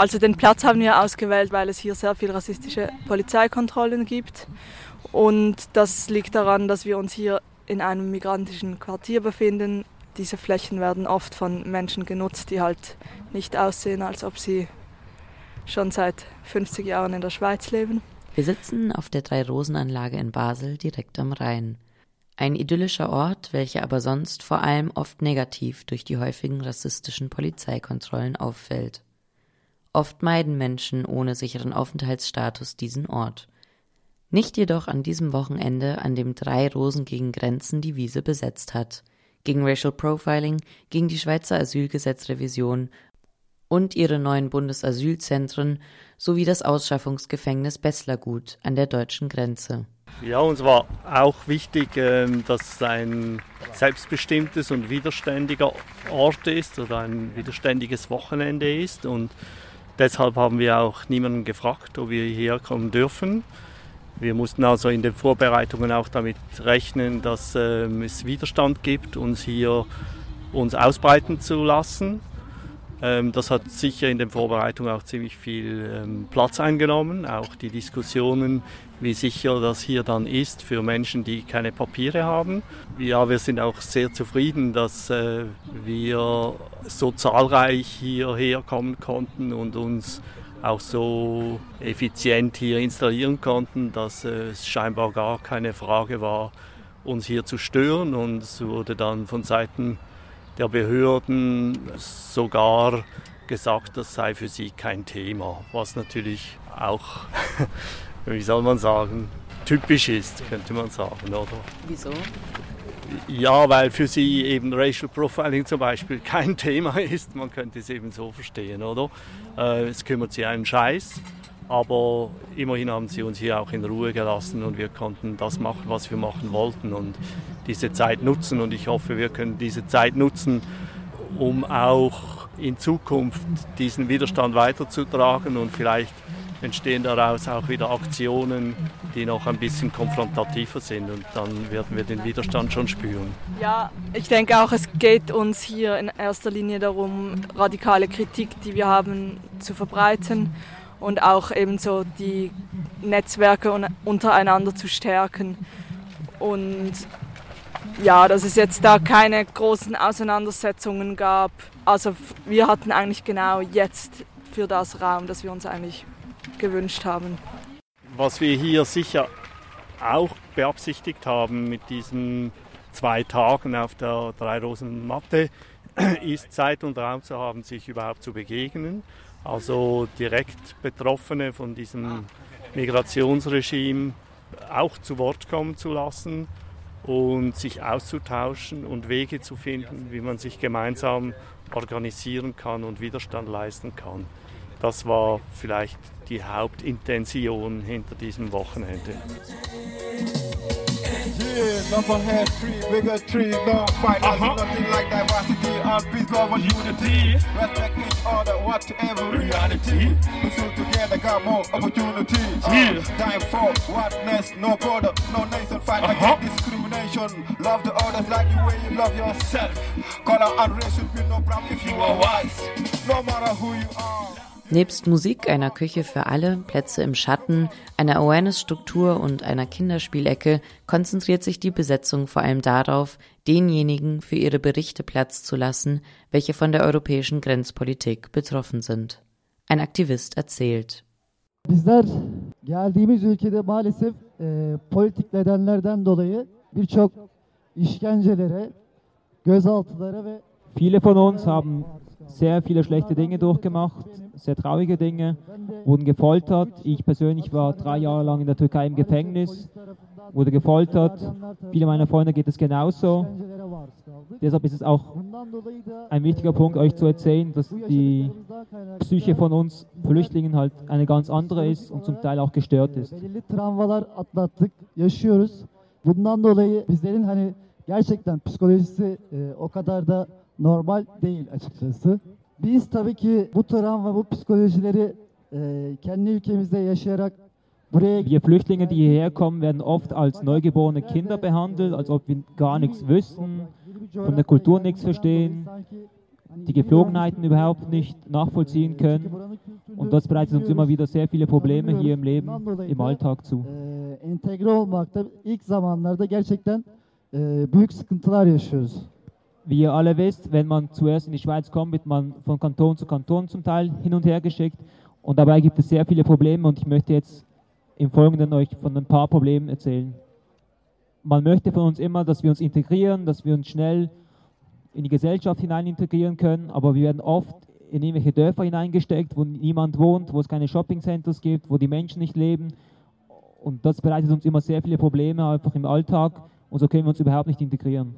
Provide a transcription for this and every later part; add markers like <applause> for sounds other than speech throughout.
Also den Platz haben wir ausgewählt, weil es hier sehr viele rassistische Polizeikontrollen gibt. Und das liegt daran, dass wir uns hier in einem migrantischen Quartier befinden. Diese Flächen werden oft von Menschen genutzt, die halt nicht aussehen, als ob sie schon seit 50 Jahren in der Schweiz leben. Wir sitzen auf der Drei-Rosen-Anlage in Basel direkt am Rhein. Ein idyllischer Ort, welcher aber sonst vor allem oft negativ durch die häufigen rassistischen Polizeikontrollen auffällt. Oft meiden Menschen ohne sicheren Aufenthaltsstatus diesen Ort. Nicht jedoch an diesem Wochenende, an dem drei Rosen gegen Grenzen die Wiese besetzt hat. Gegen Racial Profiling, gegen die Schweizer Asylgesetzrevision und ihre neuen Bundesasylzentren sowie das Ausschaffungsgefängnis Besslergut an der deutschen Grenze. Ja, uns war auch wichtig, ähm, dass es ein selbstbestimmtes und widerständiger Ort ist oder ein widerständiges Wochenende ist. Und deshalb haben wir auch niemanden gefragt, ob wir hierher kommen dürfen. Wir mussten also in den Vorbereitungen auch damit rechnen, dass ähm, es Widerstand gibt, uns hier uns ausbreiten zu lassen. Ähm, das hat sicher in den Vorbereitungen auch ziemlich viel ähm, Platz eingenommen. Auch die Diskussionen, wie sicher das hier dann ist für Menschen, die keine Papiere haben. Ja, wir sind auch sehr zufrieden, dass äh, wir so zahlreich hierher kommen konnten und uns auch so effizient hier installieren konnten, dass es scheinbar gar keine Frage war, uns hier zu stören. Und es wurde dann von Seiten der Behörden sogar gesagt, das sei für sie kein Thema, was natürlich auch, <laughs> wie soll man sagen, typisch ist, könnte man sagen, oder? Wieso? Ja, weil für sie eben Racial Profiling zum Beispiel <laughs> kein Thema ist. Man könnte es eben so verstehen, oder? Äh, es kümmert sie einen Scheiß. Aber immerhin haben sie uns hier auch in Ruhe gelassen und wir konnten das machen, was wir machen wollten und diese Zeit nutzen. Und ich hoffe, wir können diese Zeit nutzen, um auch in Zukunft diesen Widerstand weiterzutragen und vielleicht entstehen daraus auch wieder Aktionen, die noch ein bisschen konfrontativer sind und dann werden wir den Widerstand schon spüren. Ja, ich denke auch, es geht uns hier in erster Linie darum, radikale Kritik, die wir haben, zu verbreiten und auch eben so die Netzwerke untereinander zu stärken. Und ja, dass es jetzt da keine großen Auseinandersetzungen gab. Also wir hatten eigentlich genau jetzt für das Raum, das wir uns eigentlich gewünscht haben. Was wir hier sicher auch beabsichtigt haben mit diesen zwei Tagen auf der Drei-Rosen-Matte, <clears throat> ist Zeit und Raum zu haben, sich überhaupt zu begegnen also direkt Betroffene von diesem Migrationsregime auch zu Wort kommen zu lassen und sich auszutauschen und Wege zu finden, wie man sich gemeinsam organisieren kann und Widerstand leisten kann. Das war vielleicht die Hauptintention hinter diesem Wochenende. Yeah, number head tree, bigger tree, no fight, nothing like diversity and peace, love and unity. Respect each other, whatever reality. Pursue together, got more opportunities. Yeah. Time for oneness, no border, no nation, fight uh-huh. against discrimination. Love the others like the way you love yourself. Color and race should be no problem if you are wise. No matter who you are. Nebst Musik, einer Küche für alle, Plätze im Schatten, einer Awareness-Struktur und einer Kinderspielecke konzentriert sich die Besetzung vor allem darauf, denjenigen für ihre Berichte Platz zu lassen, welche von der europäischen Grenzpolitik betroffen sind. Ein Aktivist erzählt. Bizler geldiğimiz ülkede maalesef e, politik nedenlerden dolayı birçok işkencelere, gözaltılara ve Viele von uns haben sehr viele schlechte Dinge durchgemacht, sehr traurige Dinge, wurden gefoltert. Ich persönlich war drei Jahre lang in der Türkei im Gefängnis, wurde gefoltert. Viele meiner Freunde geht es genauso. Deshalb ist es auch ein wichtiger Punkt, euch zu erzählen, dass die Psyche von uns Flüchtlingen halt eine ganz andere ist und zum Teil auch gestört ist. Bundan dolayı bizlerin hani gerçekten psikolojisi e, o kadar da normal değil açıkçası. Biz tabii ki bu travma, bu psikolojileri e, kendi ülkemizde yaşayarak Wir Flüchtlinge, die hierher kommen, werden oft als neugeborene Kinder behandelt, als ob wir gar nichts wüssten, von der Kultur nichts verstehen die Geflogenheiten überhaupt nicht nachvollziehen können. Und das bereitet uns immer wieder sehr viele Probleme hier im Leben, im Alltag zu. Entegre olmakta ilk zamanlarda gerçekten büyük sıkıntılar yaşıyoruz. Wie ihr alle wisst, wenn man zuerst in die Schweiz kommt, wird man von Kanton zu Kanton zum Teil hin und her geschickt. Und dabei gibt es sehr viele Probleme und ich möchte jetzt im Folgenden euch von ein paar Problemen erzählen. Man möchte von uns immer, dass wir uns integrieren, dass wir uns schnell in die Gesellschaft hinein integrieren können, aber wir werden oft in irgendwelche Dörfer hineingesteckt, wo niemand wohnt, wo es keine Shoppingcenters gibt, wo die Menschen nicht leben. Und das bereitet uns immer sehr viele Probleme einfach im Alltag und so können wir uns überhaupt nicht integrieren.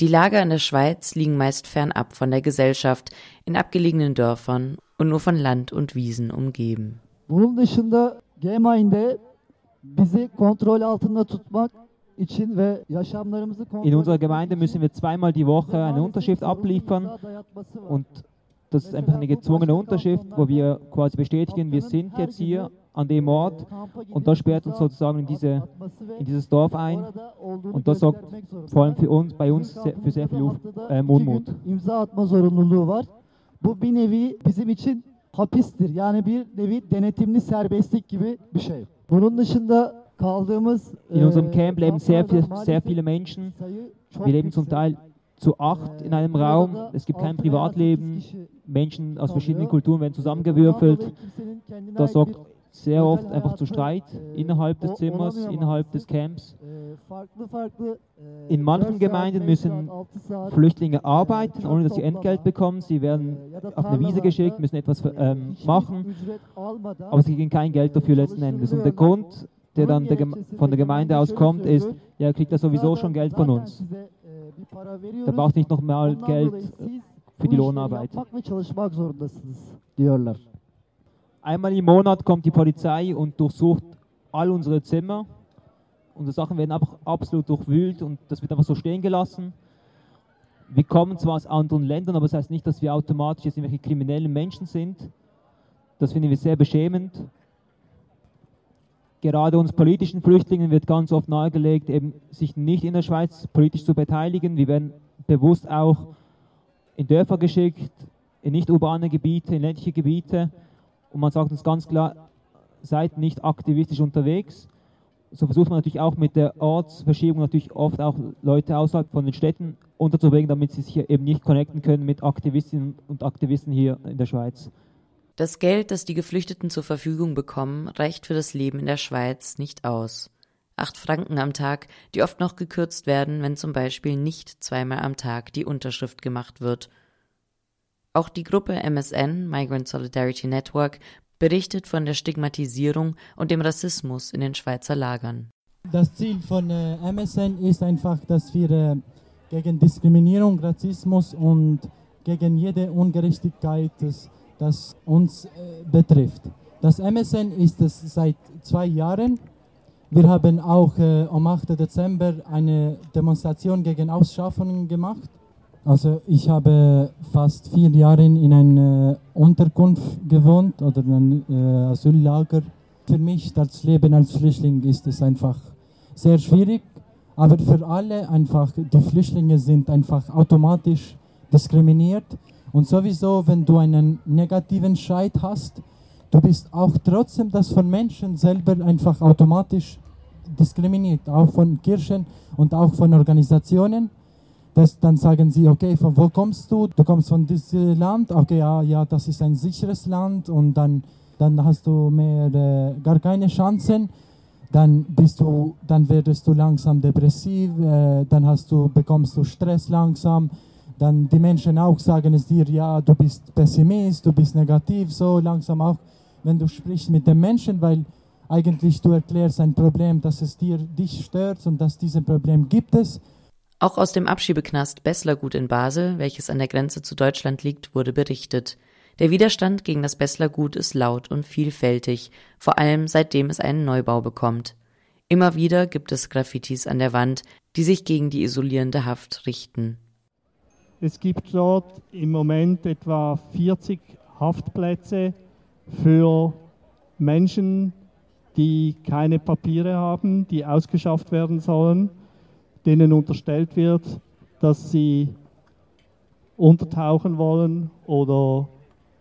Die Lager in der Schweiz liegen meist fernab von der Gesellschaft, in abgelegenen Dörfern und nur von Land und Wiesen umgeben. Bunun dışında Gemeinde bizi kontrol altında tutmak için ve yaşamlarımızı In unserer Gemeinde müssen wir zweimal die Woche eine Unterschrift abliefern und das ist einfach eine gezwungene Unterschrift, wo wir quasi bestätigen, wir sind jetzt hier an dem Ort und das sperrt uns sozusagen in, diese, in dieses Dorf ein und das sorgt vor allem für uns, bei uns sehr, für sehr viel äh, Unmut. atma zorunluluğu var. Bu bir nevi bizim için hapistir. Yani bir nevi denetimli serbestlik gibi bir şey. Bunun dışında kaldığımız In unserem Camp leben sehr, viel, sehr viele Menschen. Wir leben zum Teil zu acht in einem Raum. Es gibt kein Privatleben. Menschen aus verschiedenen Kulturen werden zusammengewürfelt. Das sorgt sehr oft einfach zu Streit innerhalb des Zimmers, innerhalb des Camps. In manchen Gemeinden müssen Flüchtlinge arbeiten, ohne dass sie Entgelt bekommen. Sie werden auf eine Wiese geschickt, müssen etwas ähm, machen, aber sie kriegen kein Geld dafür letzten Endes. Und der Grund, der dann der von der Gemeinde aus kommt, ist, ja, kriegt er sowieso schon Geld von uns. Da braucht nicht noch mal Geld für die Lohnarbeit. Einmal im Monat kommt die Polizei und durchsucht all unsere Zimmer. Unsere Sachen werden einfach absolut durchwühlt und das wird einfach so stehen gelassen. Wir kommen zwar aus anderen Ländern, aber das heißt nicht, dass wir automatisch jetzt irgendwelche kriminellen Menschen sind. Das finden wir sehr beschämend. Gerade uns politischen Flüchtlingen wird ganz oft nahegelegt, eben sich nicht in der Schweiz politisch zu beteiligen. Wir werden bewusst auch in Dörfer geschickt, in nicht urbane Gebiete, in ländliche Gebiete. Und man sagt uns ganz klar, seid nicht aktivistisch unterwegs. So versucht man natürlich auch mit der Ortsverschiebung natürlich oft auch Leute außerhalb von den Städten unterzubringen, damit sie sich eben nicht connecten können mit Aktivistinnen und Aktivisten hier in der Schweiz. Das Geld, das die Geflüchteten zur Verfügung bekommen, reicht für das Leben in der Schweiz nicht aus. Acht Franken am Tag, die oft noch gekürzt werden, wenn zum Beispiel nicht zweimal am Tag die Unterschrift gemacht wird auch die Gruppe MSN Migrant Solidarity Network berichtet von der Stigmatisierung und dem Rassismus in den Schweizer Lagern. Das Ziel von äh, MSN ist einfach, dass wir äh, gegen Diskriminierung, Rassismus und gegen jede Ungerechtigkeit, das, uns äh, betrifft. Das MSN ist es seit zwei Jahren. Wir haben auch am 8. Dezember eine Demonstration gegen Ausschaffungen gemacht. Also ich habe fast vier Jahre in einer Unterkunft gewohnt oder in einem äh, Asyllager. Für mich das Leben als Flüchtling ist es einfach sehr schwierig, aber für alle einfach, die Flüchtlinge sind einfach automatisch diskriminiert. Und sowieso, wenn du einen negativen Scheit hast, du bist auch trotzdem das von Menschen selber einfach automatisch diskriminiert, auch von Kirchen und auch von Organisationen. Das, dann sagen sie, okay, von wo kommst du? Du kommst von diesem Land. Okay, ja, ja, das ist ein sicheres Land und dann, dann hast du mehr, äh, gar keine Chancen. Dann bist du, dann werdest du langsam depressiv, äh, dann hast du, bekommst du Stress langsam. Dann die Menschen auch sagen es dir, ja, du bist Pessimist, du bist negativ, so langsam auch, wenn du sprichst mit den Menschen, weil eigentlich du erklärst ein Problem, dass es dir dich stört und dass dieses Problem gibt es auch aus dem Abschiebeknast Besslergut in Basel, welches an der Grenze zu Deutschland liegt, wurde berichtet. Der Widerstand gegen das Besslergut ist laut und vielfältig, vor allem seitdem es einen Neubau bekommt. Immer wieder gibt es Graffitis an der Wand, die sich gegen die isolierende Haft richten. Es gibt dort im Moment etwa 40 Haftplätze für Menschen, die keine Papiere haben, die ausgeschafft werden sollen denen unterstellt wird, dass sie untertauchen wollen oder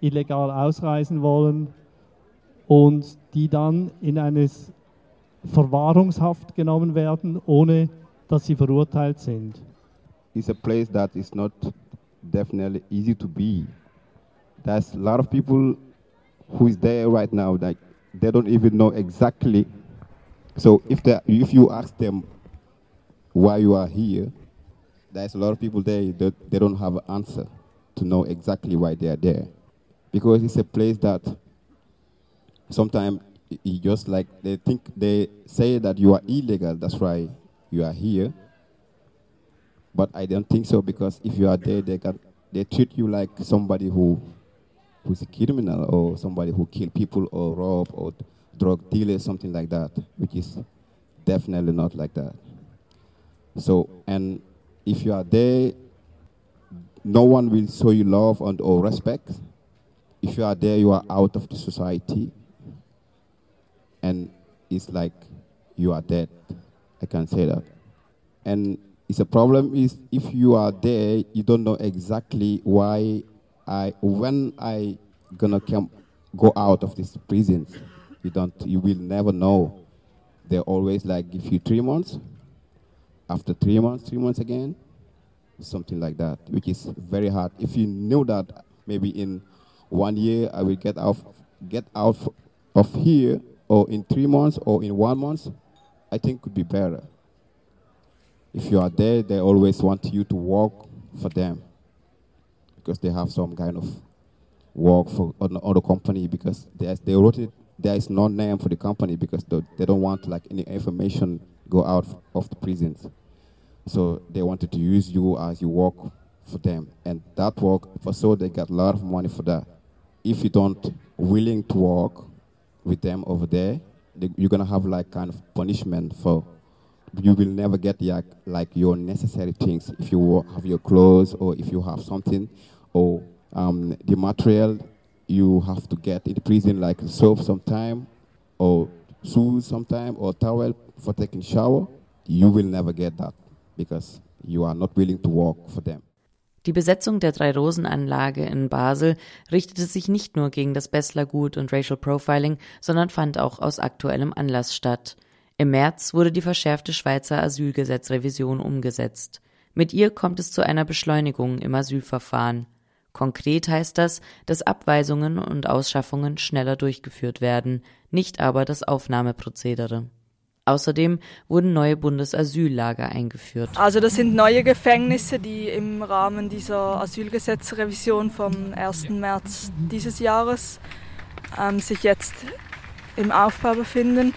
illegal ausreisen wollen und die dann in eine Verwahrungshaft genommen werden, ohne dass sie verurteilt sind. It's a place that is not definitely easy to be. There's a lot of people who is there right now that they don't even know exactly. So if if you ask them why you are here, there's a lot of people there that they don't have an answer to know exactly why they are there, because it's a place that sometimes you just like they think they say that you are illegal. That's why you are here. But I don't think so because if you are there, they can they treat you like somebody who who's a criminal or somebody who kill people or rob or drug dealer, something like that, which is definitely not like that. So, and if you are there, no one will show you love and or respect. If you are there, you are out of the society, and it's like you are dead. I can say that. And it's a problem is if you are there, you don't know exactly why I when I gonna come go out of this prison. You don't you will never know. They always like give you three months. After three months, three months again, something like that, which is very hard. If you knew that maybe in one year I will get out get out of here or in three months or in one month, I think could be better. If you are there, they always want you to work for them because they have some kind of work for other company because they wrote it, there is no name for the company because they, don't want like any information go out of the prisons. So they wanted to use you as you work for them. And that work, for so they got a lot of money for that. If you don't willing to work with them over there, they, you're gonna have like kind of punishment for you will never get like, like your necessary things if you have your clothes or if you have something or um, the material you have to get in prison like soap sometime or shoes sometime or towel for taking shower you will never get that because you are not willing to work for them Die Besetzung der Drei-Rosen-Anlage in Basel richtete sich nicht nur gegen das Besslergut und Racial Profiling, sondern fand auch aus aktuellem Anlass statt. Im März wurde die verschärfte Schweizer Asylgesetzrevision umgesetzt. Mit ihr kommt es zu einer Beschleunigung im Asylverfahren. Konkret heißt das, dass Abweisungen und Ausschaffungen schneller durchgeführt werden, nicht aber das Aufnahmeprozedere. Außerdem wurden neue Bundesasyllager eingeführt. Also das sind neue Gefängnisse, die im Rahmen dieser Asylgesetzrevision vom 1. März dieses Jahres ähm, sich jetzt im Aufbau befinden.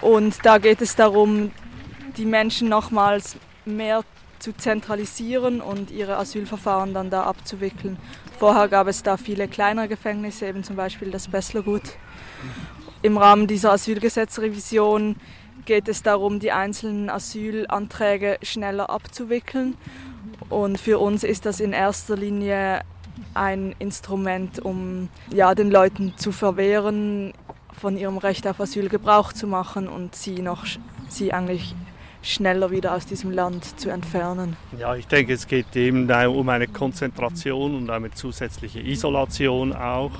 Und da geht es darum, die Menschen nochmals mehr zu zentralisieren und ihre Asylverfahren dann da abzuwickeln. Vorher gab es da viele kleinere Gefängnisse, eben zum Beispiel das Besslergut. Im Rahmen dieser Asylgesetzrevision geht es darum, die einzelnen Asylanträge schneller abzuwickeln. Und für uns ist das in erster Linie ein Instrument, um ja, den Leuten zu verwehren, von ihrem Recht auf Asyl Gebrauch zu machen und sie noch sie eigentlich schneller wieder aus diesem Land zu entfernen. Ja, ich denke, es geht eben um eine Konzentration und eine zusätzliche Isolation auch.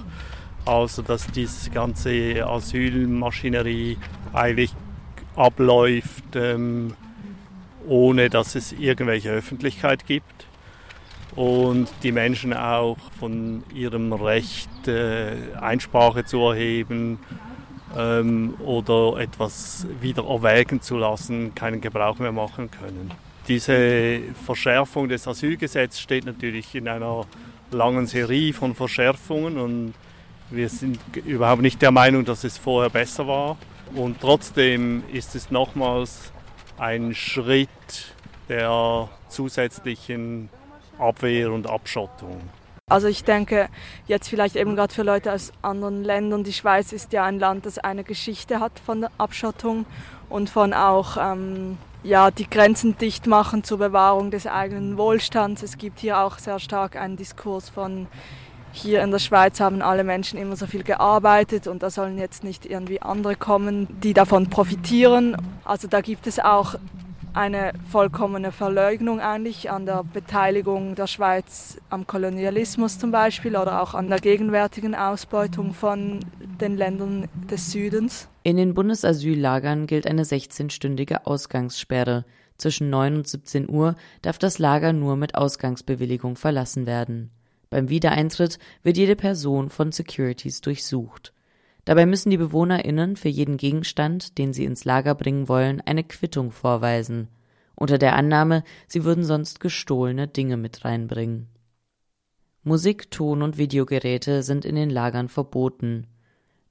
Also, dass diese ganze Asylmaschinerie eigentlich abläuft, ähm, ohne dass es irgendwelche Öffentlichkeit gibt und die Menschen auch von ihrem Recht äh, Einsprache zu erheben ähm, oder etwas wieder erwägen zu lassen, keinen Gebrauch mehr machen können. Diese Verschärfung des Asylgesetzes steht natürlich in einer langen Serie von Verschärfungen und wir sind überhaupt nicht der Meinung, dass es vorher besser war. Und trotzdem ist es nochmals ein Schritt der zusätzlichen Abwehr und Abschottung. Also ich denke jetzt vielleicht eben gerade für Leute aus anderen Ländern, die Schweiz ist ja ein Land, das eine Geschichte hat von der Abschottung und von auch ähm, ja, die Grenzen dicht machen zur Bewahrung des eigenen Wohlstands. Es gibt hier auch sehr stark einen Diskurs von hier in der Schweiz haben alle Menschen immer so viel gearbeitet und da sollen jetzt nicht irgendwie andere kommen, die davon profitieren. Also da gibt es auch eine vollkommene Verleugnung eigentlich an der Beteiligung der Schweiz am Kolonialismus zum Beispiel oder auch an der gegenwärtigen Ausbeutung von den Ländern des Südens. In den Bundesasyllagern gilt eine 16-stündige Ausgangssperre. Zwischen 9 und 17 Uhr darf das Lager nur mit Ausgangsbewilligung verlassen werden. Beim Wiedereintritt wird jede Person von Securities durchsucht. Dabei müssen die BewohnerInnen für jeden Gegenstand, den sie ins Lager bringen wollen, eine Quittung vorweisen, unter der Annahme, sie würden sonst gestohlene Dinge mit reinbringen. Musik, Ton und Videogeräte sind in den Lagern verboten.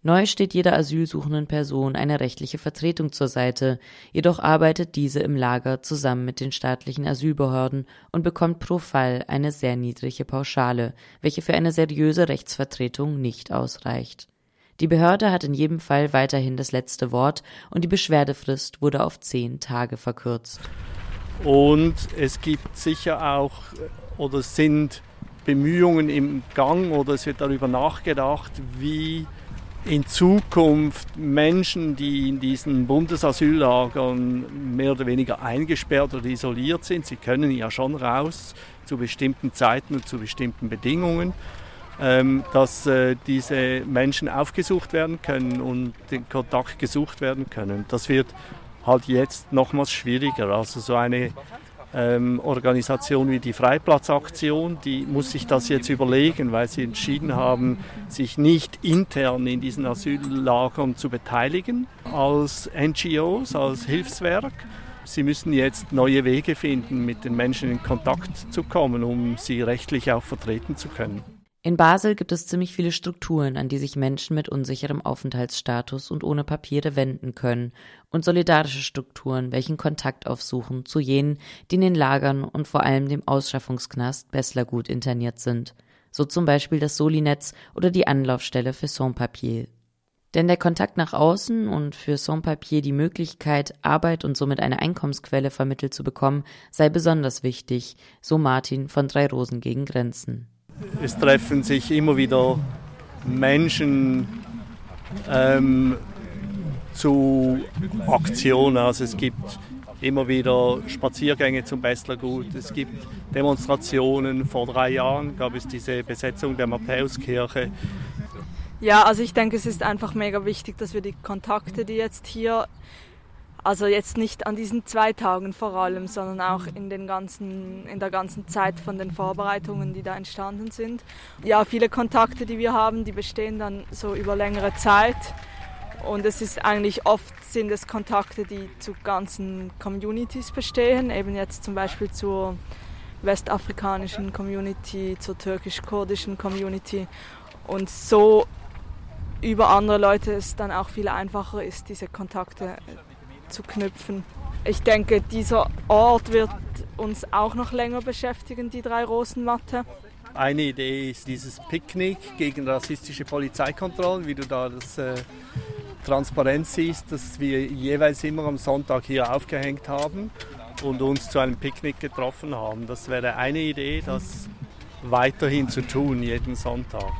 Neu steht jeder asylsuchenden Person eine rechtliche Vertretung zur Seite, jedoch arbeitet diese im Lager zusammen mit den staatlichen Asylbehörden und bekommt pro Fall eine sehr niedrige Pauschale, welche für eine seriöse Rechtsvertretung nicht ausreicht. Die Behörde hat in jedem Fall weiterhin das letzte Wort und die Beschwerdefrist wurde auf zehn Tage verkürzt. Und es gibt sicher auch oder sind Bemühungen im Gang oder es wird darüber nachgedacht, wie in Zukunft Menschen, die in diesen Bundesasyllagern mehr oder weniger eingesperrt oder isoliert sind, sie können ja schon raus zu bestimmten Zeiten und zu bestimmten Bedingungen, dass äh, diese Menschen aufgesucht werden können und den Kontakt gesucht werden können. Das wird halt jetzt nochmals schwieriger. Also so eine ähm, Organisation wie die Freiplatzaktion, die muss sich das jetzt überlegen, weil sie entschieden haben, sich nicht intern in diesen Asyllagern zu beteiligen als NGOs, als Hilfswerk. Sie müssen jetzt neue Wege finden, mit den Menschen in Kontakt zu kommen, um sie rechtlich auch vertreten zu können. In Basel gibt es ziemlich viele Strukturen, an die sich Menschen mit unsicherem Aufenthaltsstatus und ohne Papiere wenden können, und solidarische Strukturen, welchen Kontakt aufsuchen zu jenen, die in den Lagern und vor allem dem Ausschaffungsknast Besslergut interniert sind, so zum Beispiel das Solinetz oder die Anlaufstelle für Sans-Papier. Denn der Kontakt nach außen und für Sans-Papier die Möglichkeit, Arbeit und somit eine Einkommensquelle vermittelt zu bekommen, sei besonders wichtig, so Martin von Drei Rosen gegen Grenzen. Es treffen sich immer wieder Menschen ähm, zu Aktionen. Also es gibt immer wieder Spaziergänge zum Besslergut. Es gibt Demonstrationen. Vor drei Jahren gab es diese Besetzung der Matthäuskirche. Ja, also ich denke, es ist einfach mega wichtig, dass wir die Kontakte, die jetzt hier also jetzt nicht an diesen zwei Tagen vor allem, sondern auch in, den ganzen, in der ganzen Zeit von den Vorbereitungen, die da entstanden sind. Ja, viele Kontakte, die wir haben, die bestehen dann so über längere Zeit. Und es ist eigentlich oft sind es Kontakte, die zu ganzen Communities bestehen, eben jetzt zum Beispiel zur westafrikanischen Community, zur türkisch-kurdischen Community. Und so über andere Leute es dann auch viel einfacher ist, diese Kontakte zu knüpfen. Ich denke, dieser Ort wird uns auch noch länger beschäftigen, die drei Rosenmatte. Eine Idee ist dieses Picknick gegen rassistische Polizeikontrollen, wie du da das äh, Transparenz siehst, das wir jeweils immer am Sonntag hier aufgehängt haben und uns zu einem Picknick getroffen haben. Das wäre eine Idee, das weiterhin zu tun, jeden Sonntag.